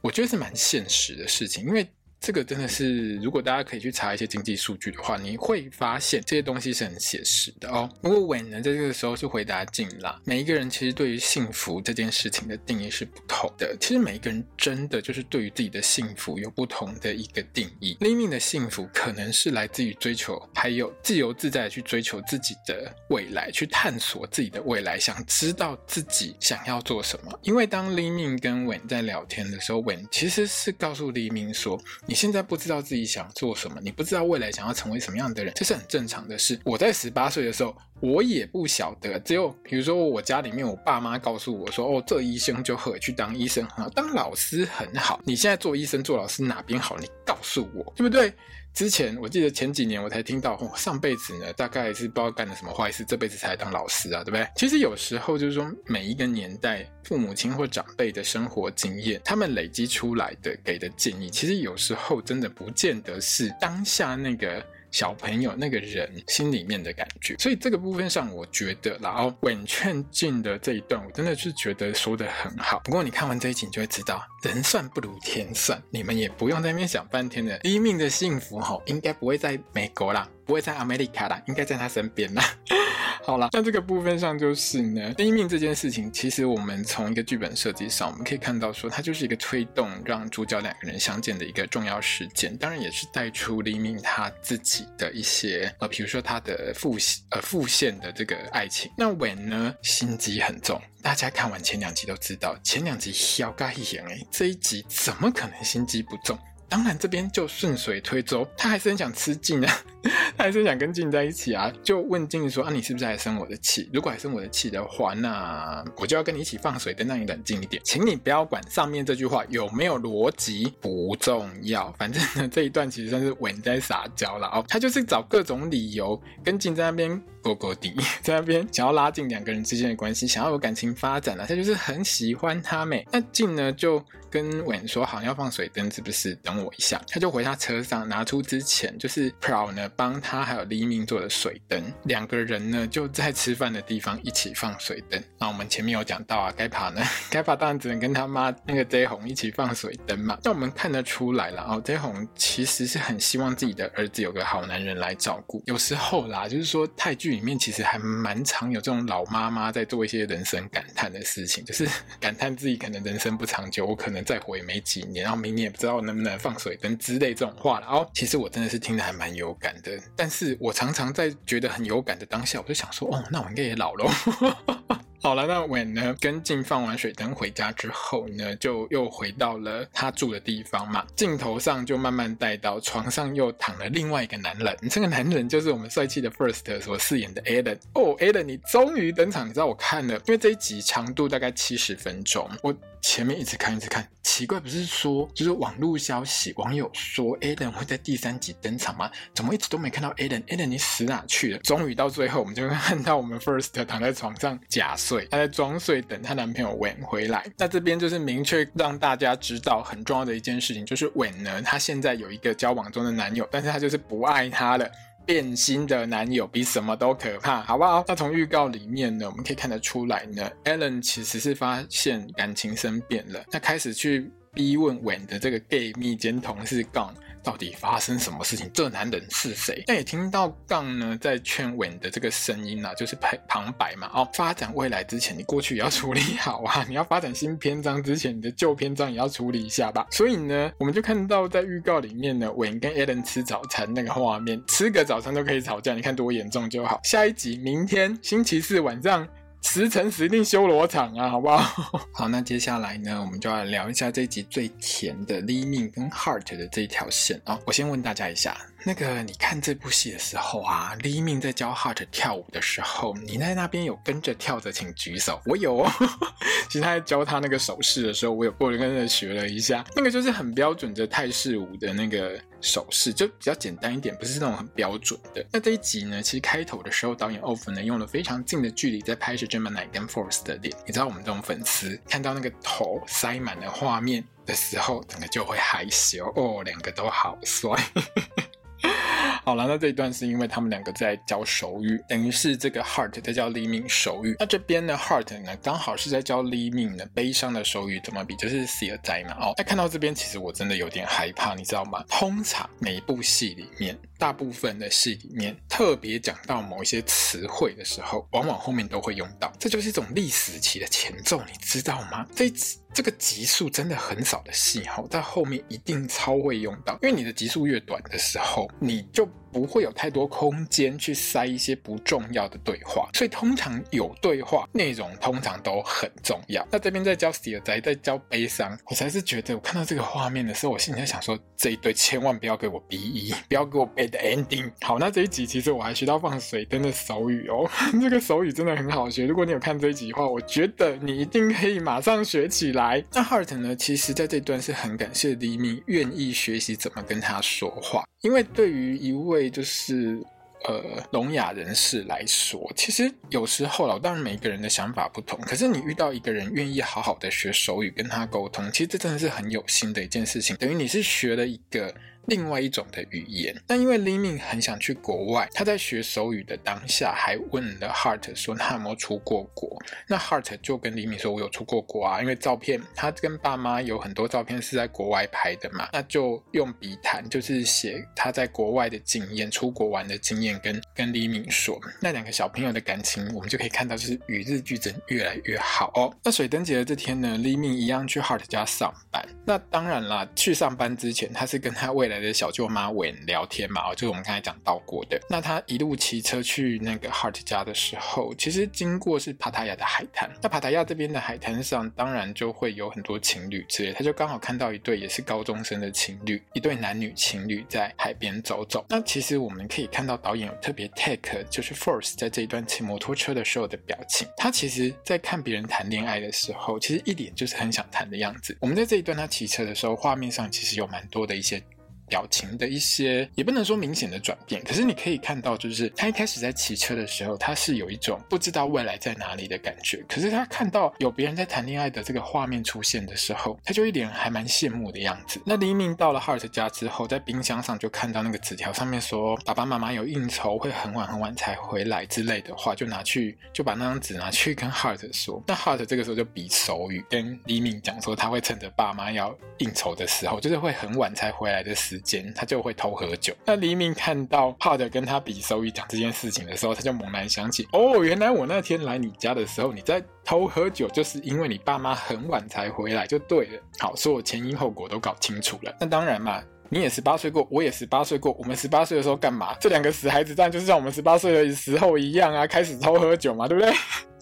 我觉得是蛮现实的事情，因为。这个真的是，如果大家可以去查一些经济数据的话，你会发现这些东西是很写实的哦。不过韦呢，在这个时候是回答静啦。每一个人其实对于幸福这件事情的定义是不同的。其实每一个人真的就是对于自己的幸福有不同的一个定义。黎明的幸福可能是来自于追求，还有自由自在的去追求自己的未来，去探索自己的未来，想知道自己想要做什么。因为当黎明跟韦在聊天的时候，韦其实是告诉黎明说。你现在不知道自己想做什么，你不知道未来想要成为什么样的人，这是很正常的事。我在十八岁的时候，我也不晓得，只有比如说我家里面我爸妈告诉我说，哦，这医生就可以去当医生很好，当老师很好。你现在做医生做老师哪边好？你告诉我，对不对？之前我记得前几年我才听到，哦，上辈子呢大概是不知道干了什么坏事，这辈子才来当老师啊，对不对？其实有时候就是说，每一个年代父母亲或长辈的生活经验，他们累积出来的给的建议，其实有时候真的不见得是当下那个。小朋友那个人心里面的感觉，所以这个部分上，我觉得，然后稳劝进的这一段，我真的是觉得说的很好。不过你看完这一集，你就会知道，人算不如天算，你们也不用在那边想半天的。一命的幸福哈，应该不会在美国啦，不会在 America 啦，应该在他身边啦。好了，那这个部分上就是呢，第一命这件事情，其实我们从一个剧本设计上，我们可以看到说，它就是一个推动让主角两个人相见的一个重要事件，当然也是带出黎明他自己的一些呃，比如说他的副呃副线的这个爱情。那韦呢，心机很重，大家看完前两集都知道，前两集小嘎一眼哎，这一集怎么可能心机不重？当然，这边就顺水推舟，他还是很想吃静啊，他还是想跟静在一起啊。就问静说：“啊，你是不是还生我的气？如果还生我的气的话，那我就要跟你一起放水灯，让你冷静一点。请你不要管上面这句话有没有逻辑，不重要。反正呢，这一段其实算是稳在撒娇了哦。他就是找各种理由跟静在那边勾勾底，在那边想要拉近两个人之间的关系，想要有感情发展啊。他就是很喜欢他妹。那静呢就。跟婉说好像要放水灯，是不是？等我一下，他就回他车上拿出之前就是 Pro 呢帮他还有黎明做的水灯，两个人呢就在吃饭的地方一起放水灯。那我们前面有讲到啊，该爬呢，该爬当然只能跟他妈那个 J 红一起放水灯嘛。那我们看得出来了哦，J 红其实是很希望自己的儿子有个好男人来照顾。有时候啦，就是说泰剧里面其实还蛮常有这种老妈妈在做一些人生感叹的事情，就是感叹自己可能人生不长久，我可能。再活也没几年，然后明年也不知道能不能放水灯之类这种话了。哦，其实我真的是听得还蛮有感的，但是我常常在觉得很有感的当下，我就想说，哦，那我应该也老了。好了，那 When 呢跟静放完水灯回家之后呢，就又回到了他住的地方嘛。镜头上就慢慢带到床上又躺了另外一个男人，这个男人就是我们帅气的 First 所饰演的 Alan。哦，Alan，你终于登场！你知道我看了，因为这一集长度大概七十分钟，我前面一直看一直看，奇怪，不是说就是网络消息，网友说 Alan 会在第三集登场吗？怎么一直都没看到 Alan？Alan 你死哪去了？终于到最后，我们就会看到我们 First 躺在床上假睡。她在装睡，等她男朋友韦回来。那这边就是明确让大家知道很重要的一件事情，就是韦呢，她现在有一个交往中的男友，但是她就是不爱他了。变心的男友比什么都可怕，好不好？那从预告里面呢，我们可以看得出来呢，Ellen 其实是发现感情生变了，那开始去逼问韦的这个 gay 蜜兼同事杠。到底发生什么事情？这男人是谁？那也听到杠呢在劝稳的这个声音啊，就是旁旁白嘛。哦，发展未来之前，你过去也要处理好啊。你要发展新篇章之前，你的旧篇章也要处理一下吧。所以呢，我们就看到在预告里面呢，稳跟 Alan 吃早餐那个画面，吃个早餐都可以吵架，你看多严重就好。下一集，明天星期四晚上。十成死定修罗场啊，好不好？好，那接下来呢，我们就要聊一下这一集最甜的 Lee Min 跟 Heart 的这一条线啊。我先问大家一下，那个你看这部戏的时候啊，Lee Min 在教 Heart 跳舞的时候，你在那边有跟着跳着，请举手。我有哦。其实他在教他那个手势的时候，我有过来跟着学了一下，那个就是很标准的泰式舞的那个。手势就比较简单一点，不是那种很标准的。那这一集呢，其实开头的时候，导演 Off 呢用了非常近的距离在拍摄 Gemini 跟 Force 的脸。你知道我们这种粉丝看到那个头塞满了画面的时候，整个就会害羞哦，两个都好帅。好了，那这一段是因为他们两个在教手语，等于是这个 Heart 在教 Lee Min 手语。那这边的，Heart 呢刚好是在教 Lee Min 的悲伤的手语怎么比，就是死了灾难。哦，那看到这边，其实我真的有点害怕，你知道吗？通常每一部戏里面，大部分的戏里面，特别讲到某一些词汇的时候，往往后面都会用到，这就是一种历史期的前奏，你知道吗？这这个集数真的很少的戏，哈，在后面一定超会用到，因为你的集数越短的时候，你就。不会有太多空间去塞一些不重要的对话，所以通常有对话内容通常都很重要。那这边在教死宅，在教悲伤，我才是觉得我看到这个画面的时候，我心里在想说，这一对千万不要给我 BE，不要给我 bad ending。好，那这一集其实我还学到放水灯的手语哦，这个手语真的很好学。如果你有看这一集的话，我觉得你一定可以马上学起来。那 Hart 呢，其实在这段是很感谢黎明愿意学习怎么跟他说话，因为对于一位就是。呃，聋哑人士来说，其实有时候啦，当然每个人的想法不同，可是你遇到一个人愿意好好的学手语跟他沟通，其实这真的是很有心的一件事情，等于你是学了一个。另外一种的语言，那因为 Li-Ming 很想去国外，他在学手语的当下还问了 Hart 说他有没有出过国。那 Hart 就跟 l i m i n 说：“我有出过国啊，因为照片他跟爸妈有很多照片是在国外拍的嘛。”那就用笔谈，就是写他在国外的经验、出国玩的经验，跟跟 l i m i n 说。那两个小朋友的感情，我们就可以看到就是与日俱增，越来越好哦。那水灯节的这天呢 l i m i n 一样去 Hart 家上班。那当然啦，去上班之前，他是跟他未来的小舅妈韦聊天嘛，就是我们刚才讲到过的。那他一路骑车去那个 Hart 家的时候，其实经过是帕塔亚的海滩。那帕塔亚这边的海滩上，当然就会有很多情侣之类。他就刚好看到一对也是高中生的情侣，一对男女情侣在海边走走。那其实我们可以看到导演有特别 take，就是 Force 在这一段骑摩托车的时候的表情。他其实在看别人谈恋爱的时候，其实一脸就是很想谈的样子。我们在这一段他骑车的时候，画面上其实有蛮多的一些。表情的一些也不能说明显的转变，可是你可以看到，就是他一开始在骑车的时候，他是有一种不知道未来在哪里的感觉。可是他看到有别人在谈恋爱的这个画面出现的时候，他就一脸还蛮羡慕的样子。那黎明到了 Hart 家之后，在冰箱上就看到那个纸条，上面说爸爸妈妈有应酬，会很晚很晚才回来之类的话，就拿去就把那张纸拿去跟 Hart 说。那 Hart 这个时候就比手语跟黎明讲说，他会趁着爸妈要应酬的时候，就是会很晚才回来的时时间，他就会偷喝酒。那黎明看到 Hart 跟他比手语讲这件事情的时候，他就猛然想起，哦，原来我那天来你家的时候，你在偷喝酒，就是因为你爸妈很晚才回来，就对了。好，所有前因后果都搞清楚了。那当然嘛，你也十八岁过，我也十八岁过，我们十八岁的时候干嘛？这两个死孩子，当然就是像我们十八岁的时候一样啊，开始偷喝酒嘛，对不对？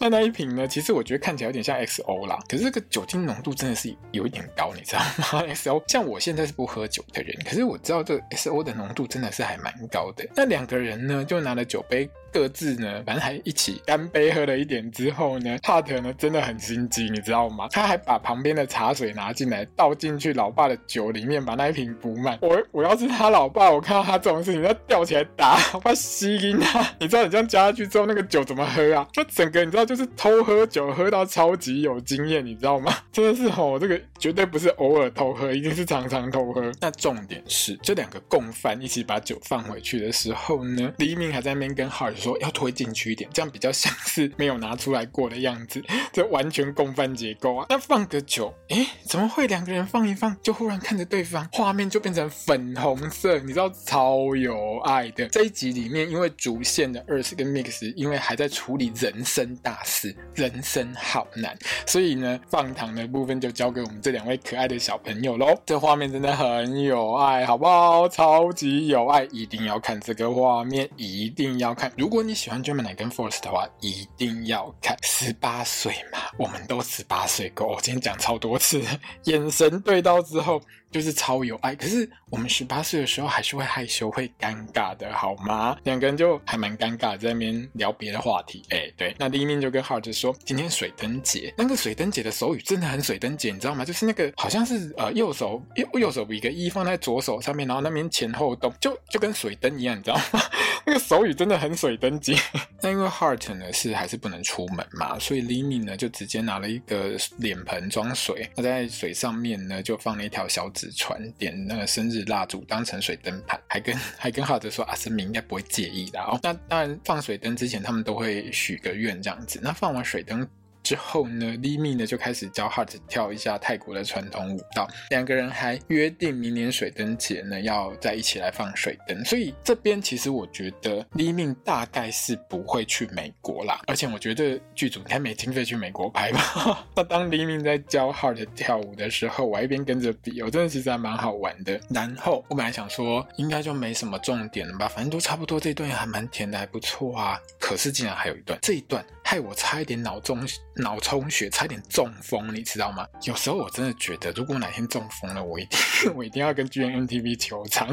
那那一瓶呢？其实我觉得看起来有点像 XO 啦，可是这个酒精浓度真的是有一点高，你知道吗？XO 像我现在是不喝酒的人，可是我知道这 XO 的浓度真的是还蛮高的。那两个人呢，就拿了酒杯，各自呢，反正还一起干杯，喝了一点之后呢帕特呢真的很心机，你知道吗？他还把旁边的茶水拿进来，倒进去老爸的酒里面，把那一瓶补满。我我要是他老爸，我看到他这种事情，要吊起来打，我怕吸晕他。你知道你这样加下去之后，那个酒怎么喝啊？就整个你知道。就是偷喝酒喝到超级有经验，你知道吗？真的是吼，这个绝对不是偶尔偷喝，一定是常常偷喝。那重点是这两个共犯一起把酒放回去的时候呢，黎明还在那边跟 Hart 说要推进去一点，这样比较像是没有拿出来过的样子。这完全共犯结构啊！那放个酒，诶，怎么会两个人放一放就忽然看着对方，画面就变成粉红色？你知道超有爱的。这一集里面，因为主线的 Earth 跟 Mix 因为还在处理人生大。是人生好难，所以呢，放糖的部分就交给我们这两位可爱的小朋友喽。这画面真的很有爱，好不好？超级有爱，一定要看这个画面，一定要看。如果你喜欢 Gemini 跟 Force 的话，一定要看。十八岁嘛，我们都十八岁过。我今天讲超多次，眼神对到之后。就是超有爱，可是我们十八岁的时候还是会害羞、会尴尬的，好吗？两个人就还蛮尴尬，在那边聊别的话题。哎、对，那黎明就跟 Hart 说，今天水灯节，那个水灯节的手语真的很水灯节，你知道吗？就是那个好像是呃右手右右手比个一放在左手上面，然后那边前后动，就就跟水灯一样，你知道吗？那个手语真的很水灯节。那因为 Hart 呢是还是不能出门嘛，所以黎明呢就直接拿了一个脸盆装水，他在水上面呢就放了一条小纸。只传点那个生日蜡烛当成水灯牌，还跟 还跟浩哲说啊，神明应该不会介意的哦。那当然放水灯之前，他们都会许个愿这样子。那放完水灯之后呢，Lee Min 呢就开始教 Hart 跳一下泰国的传统舞蹈，两个人还约定明年水灯节呢要再一起来放水灯。所以这边其实我觉得 Lee Min 大概是不会去美国啦，而且我觉得剧组应该没经费去美国拍吧。那当 Lee Min 在教 Hart 跳舞的时候，我一边跟着比，我真的其实还蛮好玩的。然后我本来想说应该就没什么重点了吧，反正都差不多，这段也还蛮甜的，还不错啊。可是竟然还有一段，这一段害我差一点脑中脑充血，差一点中风，你知道吗？有时候我真的觉得，如果哪天中风了，我一定 我一定要跟 GMMTV 求偿。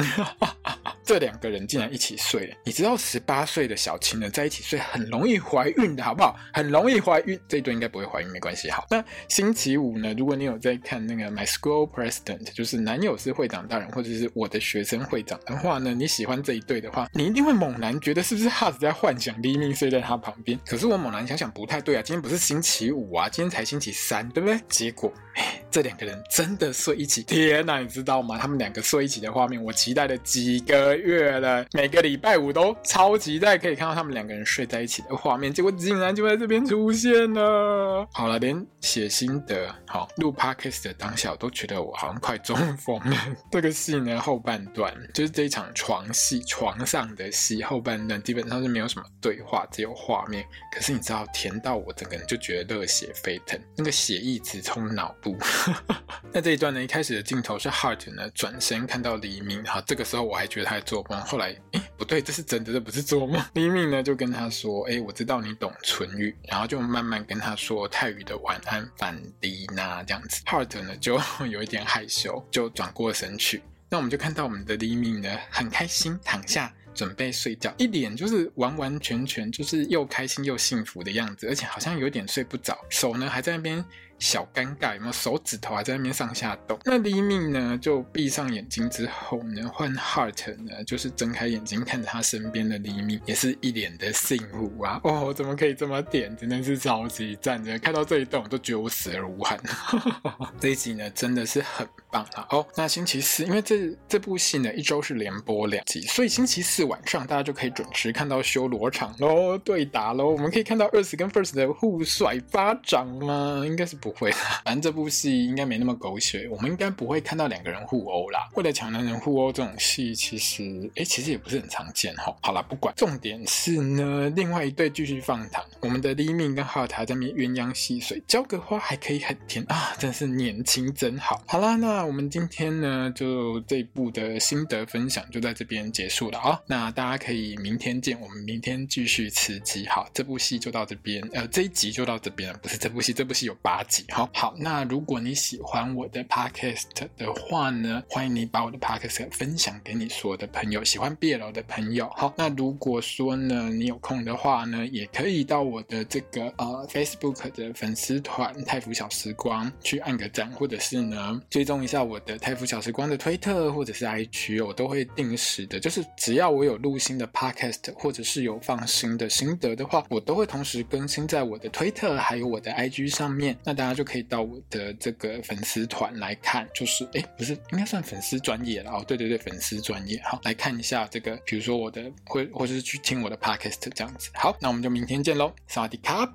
这两个人竟然一起睡了，你知道十八岁的小情人在一起睡很容易怀孕的好不好？很容易怀孕，这一对应该不会怀孕，没关系。好，那星期五呢？如果你有在看那个 My School President，就是男友是会长大人，或者是我的学生会长的话呢，你喜欢这一对的话，你一定会猛然觉得是不是 Heart 在幻想黎明睡在他旁边？可是我猛然想想不太对啊，今天不是星期五啊，今天才星期三，对不对？结果。这两个人真的睡一起，天哪，你知道吗？他们两个睡一起的画面，我期待了几个月了，每个礼拜五都超期待可以看到他们两个人睡在一起的画面，结果竟然就在这边出现了。好了，连写心得，好录 podcast 的当下，我都觉得我好像快中风了。这个戏呢，后半段就是这一场床戏，床上的戏后半段基本上是没有什么对话，只有画面。可是你知道，甜到我整个人就觉得热血沸腾，那个血一直冲脑部。那这一段呢，一开始的镜头是 Heart 呢转身看到黎明，哈，这个时候我还觉得他在做梦，后来，诶，不对，这是真的，这不是做梦。黎明呢就跟他说，诶，我知道你懂唇语，然后就慢慢跟他说泰语的晚安，反迪娜这样子。Heart 呢就 有一点害羞，就转过身去。那我们就看到我们的黎明呢很开心躺下准备睡觉，一脸就是完完全全就是又开心又幸福的样子，而且好像有点睡不着，手呢还在那边。小尴尬，有没有手指头还在那边上下动？那黎明呢？就闭上眼睛之后呢，换 Heart 呢，就是睁开眼睛看着他身边的黎明也是一脸的幸福啊！哦，怎么可以这么点？真的是超级赞的！看到这一段，我都觉得我死而无憾。这一集呢，真的是很棒啊！哦，那星期四，因为这这部戏呢，一周是连播两集，所以星期四晚上大家就可以准时看到修罗场喽，对打喽！我们可以看到 Earth 跟 First 的互甩巴掌吗？应该是不。不会，反正这部戏应该没那么狗血，我们应该不会看到两个人互殴啦。为了抢男人互殴这种戏，其实哎，其实也不是很常见哈。好啦，不管，重点是呢，另外一对继续放糖，我们的黎明跟 Heart 在那边鸳鸯戏水，浇个花还可以很甜啊，真是年轻真好。好啦，那那我们今天呢，就这一部的心得分享就在这边结束了啊。那大家可以明天见，我们明天继续吃鸡。好，这部戏就到这边，呃，这一集就到这边，不是这部戏，这部戏有八集。好好，那如果你喜欢我的 podcast 的话呢，欢迎你把我的 podcast 分享给你所有的朋友，喜欢 BL 的朋友。好，那如果说呢，你有空的话呢，也可以到我的这个呃 Facebook 的粉丝团泰福小时光去按个赞，或者是呢追踪一下我的泰福小时光的推特或者是 IG，我都会定时的，就是只要我有录新的 podcast 或者是有放新的心得的话，我都会同时更新在我的推特还有我的 IG 上面。那大家。就可以到我的这个粉丝团来看，就是哎，不是应该算粉丝专业了哦，对对对，粉丝专业，好，来看一下这个，比如说我的，或或者是去听我的 podcast 这样子。好，那我们就明天见喽，萨迪卡。